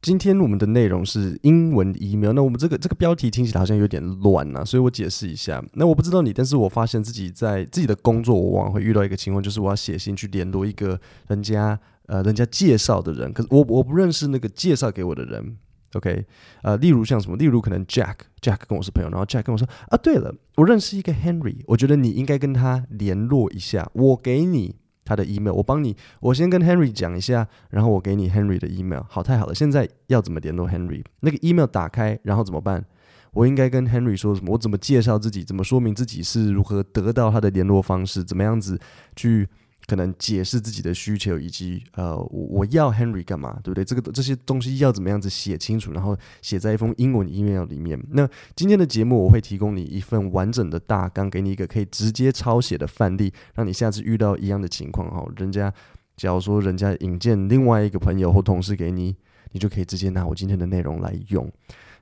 今天我们的内容是英文 email，那我们这个这个标题听起来好像有点乱啊，所以我解释一下。那我不知道你，但是我发现自己在自己的工作，我往往会遇到一个情况，就是我要写信去联络一个人家呃人家介绍的人，可是我我不认识那个介绍给我的人。OK，呃，例如像什么，例如可能 Jack，Jack 跟我是朋友，然后 Jack 跟我说啊，对了，我认识一个 Henry，我觉得你应该跟他联络一下，我给你。他的 email，我帮你，我先跟 Henry 讲一下，然后我给你 Henry 的 email。好，太好了，现在要怎么联络 Henry？那个 email 打开，然后怎么办？我应该跟 Henry 说什么？我怎么介绍自己？怎么说明自己是如何得到他的联络方式？怎么样子去？可能解释自己的需求，以及呃，我我要 Henry 干嘛，对不对？这个这些东西要怎么样子写清楚，然后写在一封英文 email 里面。那今天的节目我会提供你一份完整的大纲，给你一个可以直接抄写的范例，让你下次遇到一样的情况哈，人家假如说人家引荐另外一个朋友或同事给你，你就可以直接拿我今天的内容来用。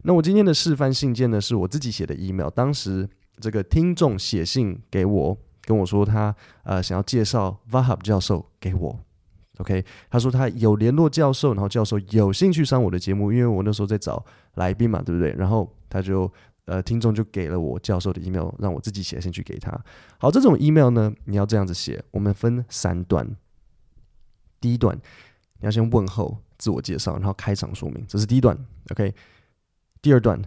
那我今天的示范信件呢，是我自己写的 email，当时这个听众写信给我。跟我说他呃想要介绍 Vahab 教授给我，OK？他说他有联络教授，然后教授有兴趣上我的节目，因为我那时候在找来宾嘛，对不对？然后他就呃听众就给了我教授的 email，让我自己写信去给他。好，这种 email 呢，你要这样子写，我们分三段。第一段你要先问候、自我介绍，然后开场说明，这是第一段，OK？第二段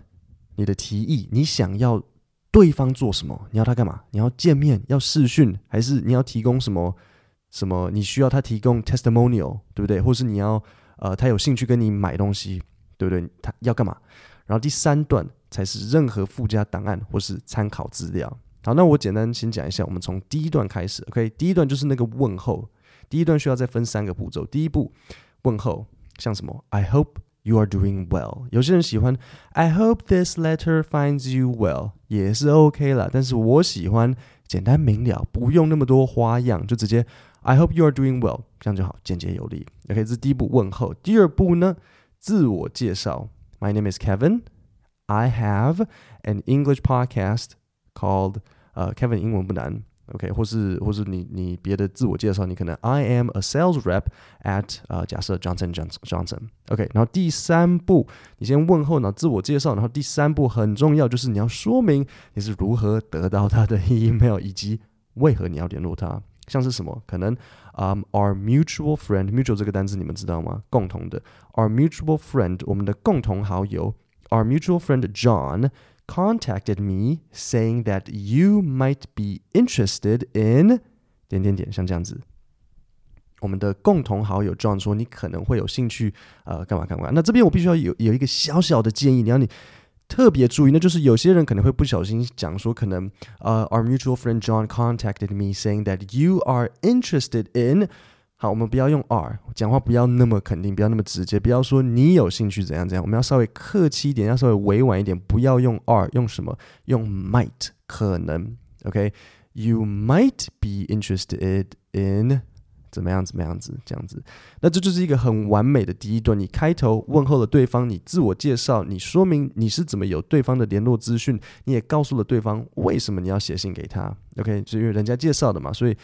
你的提议，你想要。对方做什么？你要他干嘛？你要见面？要视讯？还是你要提供什么？什么？你需要他提供 testimonial，对不对？或是你要呃，他有兴趣跟你买东西，对不对？他要干嘛？然后第三段才是任何附加档案或是参考资料。好，那我简单先讲一下，我们从第一段开始。OK，第一段就是那个问候。第一段需要再分三个步骤。第一步，问候，像什么？I hope。You are doing well。有些人喜欢，I hope this letter finds you well，也是 OK 啦。但是我喜欢简单明了，不用那么多花样，就直接 I hope you are doing well，这样就好，简洁有力。OK，这是第一步问候。第二步呢，自我介绍。My name is Kevin. I have an English podcast called 呃，Kevin 英文不难。 OK，或是或是你你别的自我介绍，你可能 I am a sales rep at 呃，假设 Johnson Johnson Johnson。OK，然后第三步，你先问候，然后自我介绍，然后第三步很重要，就是你要说明你是如何得到他的 email，以及为何你要联络他。像是什么？可能啊、um,，our mutual friend，mutual 这个单词你们知道吗？共同的，our mutual friend，我们的共同好友，our mutual friend John。contacted me saying that you might be interested in 点点点，像这样子。我们的共同好友 John 说，你可能会有兴趣，呃，干嘛干嘛。那这边我必须要有有一个小小的建议，你要你特别注意，那就是有些人可能会不小心讲说，可能呃，our mutual friend John contacted me saying that you are interested in。 好，我们不要用 are，讲话不要那么肯定，不要那么直接，不要说你有兴趣怎样怎样，我们要稍微客气一点，要稍微委婉一点，不要用 are，用什么？用 might，可能，OK？You might be interested in 怎么样怎么样子这样子，那这就是一个很完美的第一段。你开头问候了对方，你自我介绍，你说明你是怎么有对方的联络资讯，你也告诉了对方为什么你要写信给他，OK？是因为人家介绍的嘛，所以。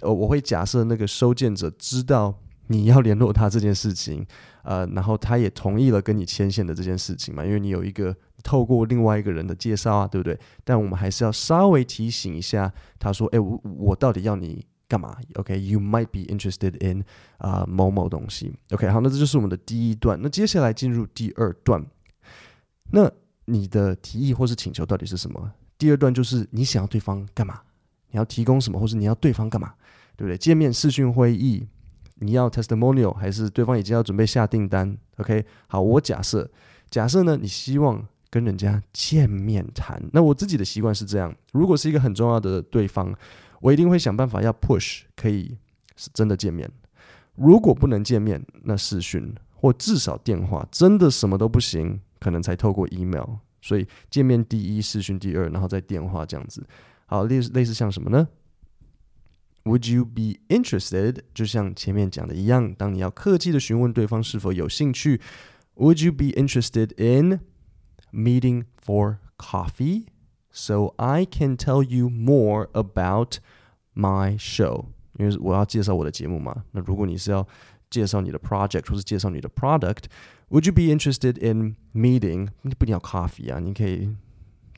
呃，我会假设那个收件者知道你要联络他这件事情，呃，然后他也同意了跟你牵线的这件事情嘛，因为你有一个透过另外一个人的介绍啊，对不对？但我们还是要稍微提醒一下，他说：“诶，我我到底要你干嘛？”OK，you might be interested in 啊、某某东西。OK，好，那这就是我们的第一段。那接下来进入第二段，那你的提议或是请求到底是什么？第二段就是你想要对方干嘛？你要提供什么，或是你要对方干嘛？对不对？见面视讯会议，你要 testimonial 还是对方已经要准备下订单？OK，好，我假设，假设呢，你希望跟人家见面谈。那我自己的习惯是这样：如果是一个很重要的对方，我一定会想办法要 push 可以是真的见面。如果不能见面，那视讯或至少电话，真的什么都不行，可能才透过 email。所以见面第一，视讯第二，然后再电话这样子。好，类似类似像什么呢？Would you be interested？就像前面讲的一样，当你要客气的询问对方是否有兴趣，Would you be interested in meeting for coffee so I can tell you more about my show？因为我要介绍我的节目嘛。那如果你是要介绍你的 project 或是介绍你的 product。 Would you be interested in meeting？你不一定要 coffee 啊，你可以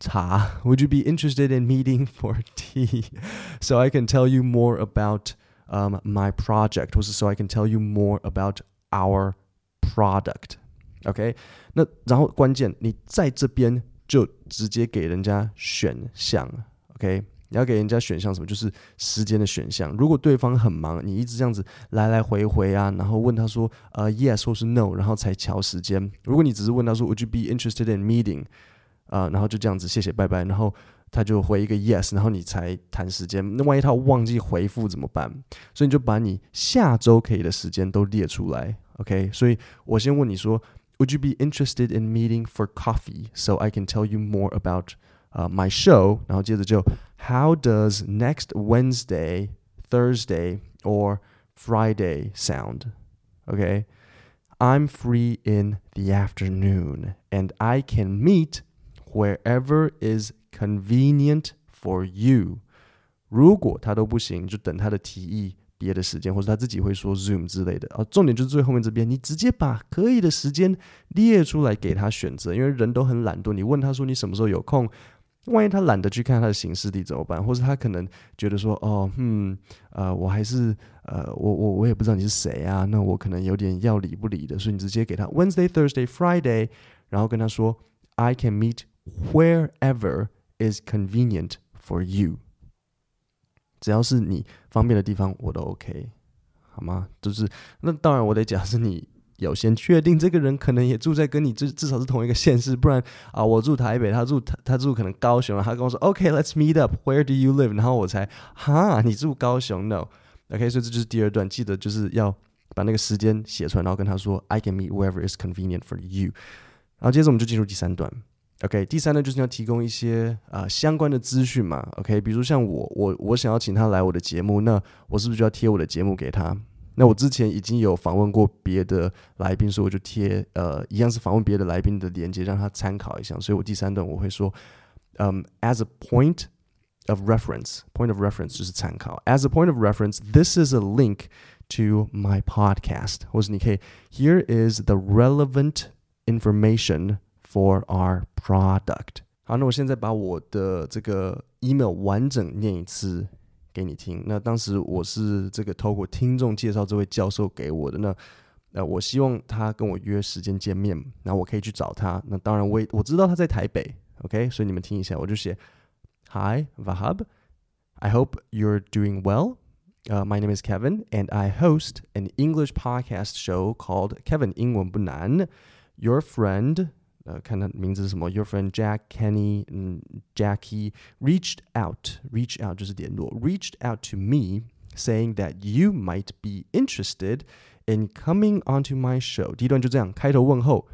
茶。Would you be interested in meeting for tea? So I can tell you more about um my project，或是 So I can tell you more about our product。OK，那然后关键你在这边就直接给人家选项。OK。你要给人家选项什么？就是时间的选项。如果对方很忙，你一直这样子来来回回啊，然后问他说呃 yes 或是 no，然后才乔时间。如果你只是问他说 Would you be interested in meeting？ 啊、呃，然后就这样子谢谢拜拜，然后他就回一个 yes，然后你才谈时间。那万一他忘记回复怎么办？所以你就把你下周可以的时间都列出来。OK，所以我先问你说 Would you be interested in meeting for coffee so I can tell you more about 呃、uh, my show，然后接着就 How does next Wednesday, Thursday or Friday sound? Okay, I'm free in the afternoon and I can meet wherever is convenient for you. 如果他都不行，就等他的提议别的时间，或者他自己会说 Zoom 之类的。啊，重点就是最后面这边，你直接把可以的时间列出来给他选择，因为人都很懒惰。你问他说你什么时候有空？万一他懒得去看他的行事历怎么办？或是他可能觉得说，哦，嗯，呃，我还是，呃，我我我也不知道你是谁啊，那我可能有点要理不理的，所以你直接给他 Wednesday, Thursday, Friday，然后跟他说，I can meet wherever is convenient for you，只要是你方便的地方，我都 OK，好吗？就是，那当然我得假设你。有先确定这个人可能也住在跟你至至少是同一个县市，不然啊，我住台北，他住他他住可能高雄，他跟我说 OK，let's meet up，Where do you live？然后我才哈，你住高雄？No，OK，所以这就是第二段，记得就是要把那个时间写出来，然后跟他说 I can meet wherever is convenient for you。然后接着我们就进入第三段 ，OK，第三段就是要提供一些啊相关的资讯嘛，OK，比如像我我我想要请他来我的节目，那我是不是就要贴我的节目给他？那我之前已经有访问过别的来宾，所以我就贴呃一样是访问别的来宾的链接，让他参考一下。所以我第三段我会说，嗯，as a point of reference，point of reference 就是参考。as a point of reference，this is a link to my podcast，或是你可以，here is the relevant information for our product。好，那我现在把我的这个 email 完整念一次。给你听。那当时我是这个透过听众介绍这位教授给我的。那呃，我希望他跟我约时间见面，然后我可以去找他。那当然我也我知道他在台北，OK？所以你们听一下，我就写：Hi Vahab, I hope you're doing well. Uh, my name is Kevin, and I host an English podcast show called Kevin 英文不难。Your friend. 呃，看他名字是什么？Your friend Jack Kenny，嗯，Jackie reached out，reach out 就是联络，reached out to me saying that you might be interested in coming onto my show。第一段就这样，开头问候，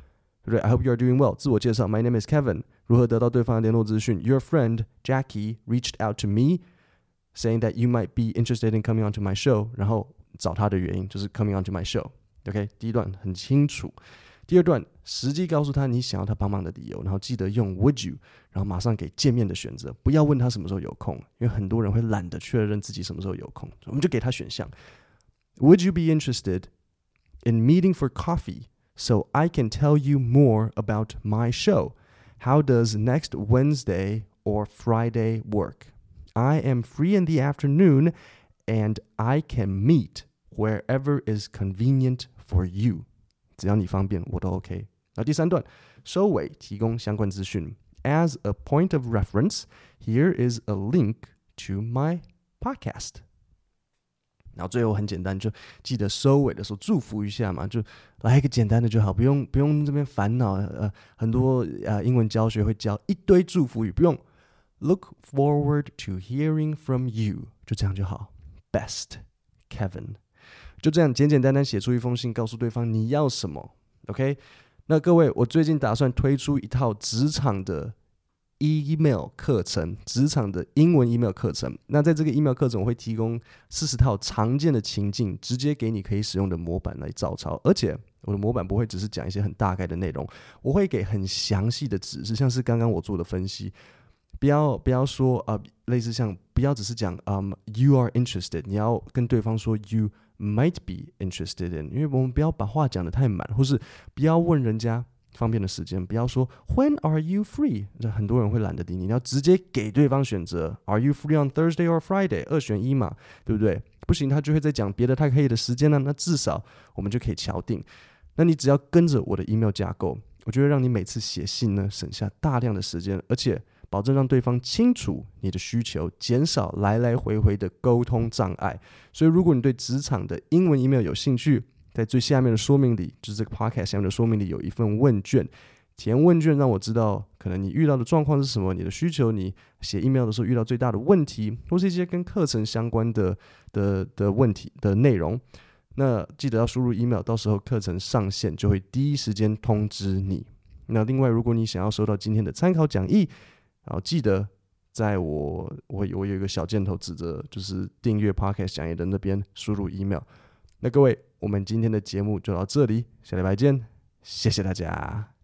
对不对？I hope you are doing well。自我介绍，My name is Kevin。如何得到对方的联络资讯？Your friend Jackie reached out to me saying that you might be interested in coming onto my show。然后找他的原因就是 coming onto my show。OK，第一段很清楚。 第二段，实际告诉他你想要他帮忙的理由，然后记得用 Would you，然后马上给见面的选择，不要问他什么时候有空，因为很多人会懒得确认自己什么时候有空，我们就给他选项。Would you be interested in meeting for coffee so I can tell you more about my show? How does next Wednesday or Friday work? I am free in the afternoon and I can meet wherever is convenient for you. 只要你方便，我都 OK。那第三段收尾提供相关资讯。As a point of reference, here is a link to my podcast。然后最后很简单，就记得收尾的时候祝福一下嘛，就来一个简单的就好，不用不用这边烦恼。呃，很多呃英文教学会教一堆祝福语，不用。Look forward to hearing from you，就这样就好。Best Kevin。 就这样简简单单写出一封信，告诉对方你要什么。OK，那各位，我最近打算推出一套职场的 email 课程，职场的英文 email 课程。那在这个 email 课程，我会提供四十套常见的情境，直接给你可以使用的模板来照抄。而且我的模板不会只是讲一些很大概的内容，我会给很详细的指示，像是刚刚我做的分析。不要不要说啊、类似像不要只是讲嗯，you are interested，你要跟对方说 you。Might be interested in，因为我们不要把话讲得太满，或是不要问人家方便的时间，不要说 When are you free？这很多人会懒得理你，你要直接给对方选择，Are you free on Thursday or Friday？二选一嘛，对不对？不行，他就会再讲别的他可以的时间呢。那至少我们就可以敲定。那你只要跟着我的 email 架构，我就会让你每次写信呢省下大量的时间，而且保证让对方清楚你的需求，减少来来回回的沟通障碍。所以，如果你对职场的英文 email 有兴趣，在最下面的说明里，就是这个 podcast 下面的说明里有一份问卷。填问卷让我知道，可能你遇到的状况是什么，你的需求，你写 email 的时候遇到最大的问题，或是一些跟课程相关的的的问题的内容。那记得要输入 email，到时候课程上线就会第一时间通知你。那另外，如果你想要收到今天的参考讲义，然后记得在我我我有一个小箭头指着就是订阅 podcast 讲义的那边输入 email。那各位，我们今天的节目就到这里，下礼拜见，谢谢大家。